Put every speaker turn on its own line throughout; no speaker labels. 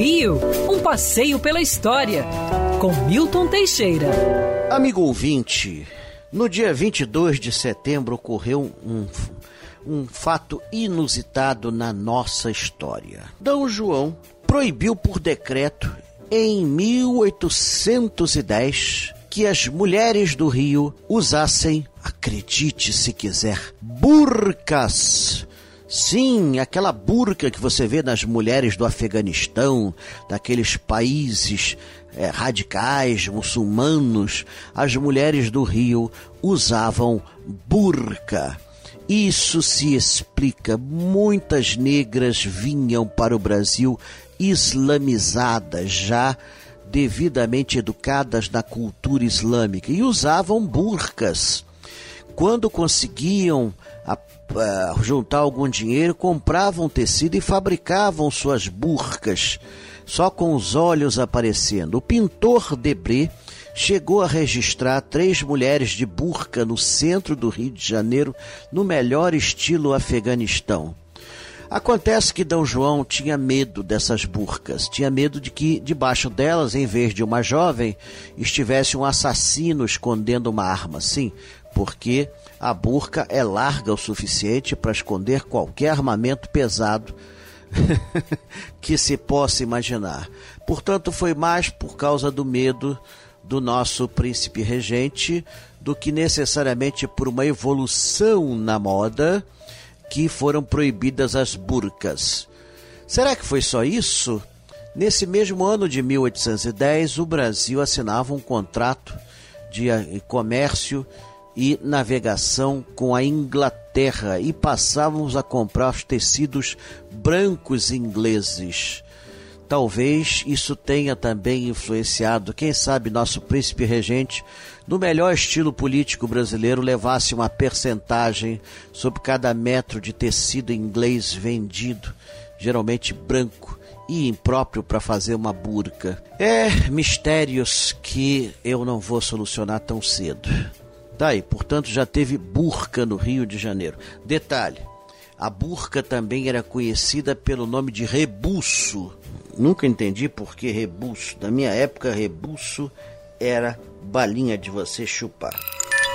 Rio, um passeio pela história, com Milton Teixeira.
Amigo ouvinte, no dia 22 de setembro ocorreu um, um fato inusitado na nossa história. D. João proibiu por decreto, em 1810, que as mulheres do Rio usassem, acredite se quiser, burcas Sim, aquela burca que você vê nas mulheres do Afeganistão, daqueles países é, radicais, muçulmanos, as mulheres do Rio usavam burca. Isso se explica. Muitas negras vinham para o Brasil islamizadas, já devidamente educadas na cultura islâmica e usavam burcas. Quando conseguiam a uh, juntar algum dinheiro, compravam tecido e fabricavam suas burcas, só com os olhos aparecendo. O pintor Debré chegou a registrar três mulheres de burca no centro do Rio de Janeiro, no melhor estilo Afeganistão. Acontece que D. João tinha medo dessas burcas, tinha medo de que debaixo delas, em vez de uma jovem, estivesse um assassino escondendo uma arma. Sim, porque a burca é larga o suficiente para esconder qualquer armamento pesado que se possa imaginar. Portanto, foi mais por causa do medo do nosso príncipe regente do que necessariamente por uma evolução na moda que foram proibidas as burcas. Será que foi só isso? Nesse mesmo ano de 1810, o Brasil assinava um contrato de comércio e navegação com a Inglaterra e passávamos a comprar os tecidos brancos ingleses. Talvez isso tenha também influenciado, quem sabe nosso príncipe regente, no melhor estilo político brasileiro, levasse uma percentagem sobre cada metro de tecido inglês vendido, geralmente branco e impróprio para fazer uma burca. É mistérios que eu não vou solucionar tão cedo. Tá portanto, já teve burca no Rio de Janeiro. Detalhe: a burca também era conhecida pelo nome de rebuço. Nunca entendi por que rebuço. Na minha época, rebuço era balinha de você chupar.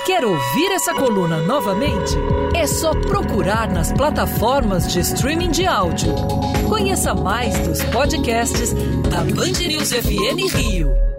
Quer ouvir essa coluna novamente? É só procurar nas plataformas de streaming de áudio. Conheça mais dos podcasts da Band News FM Rio.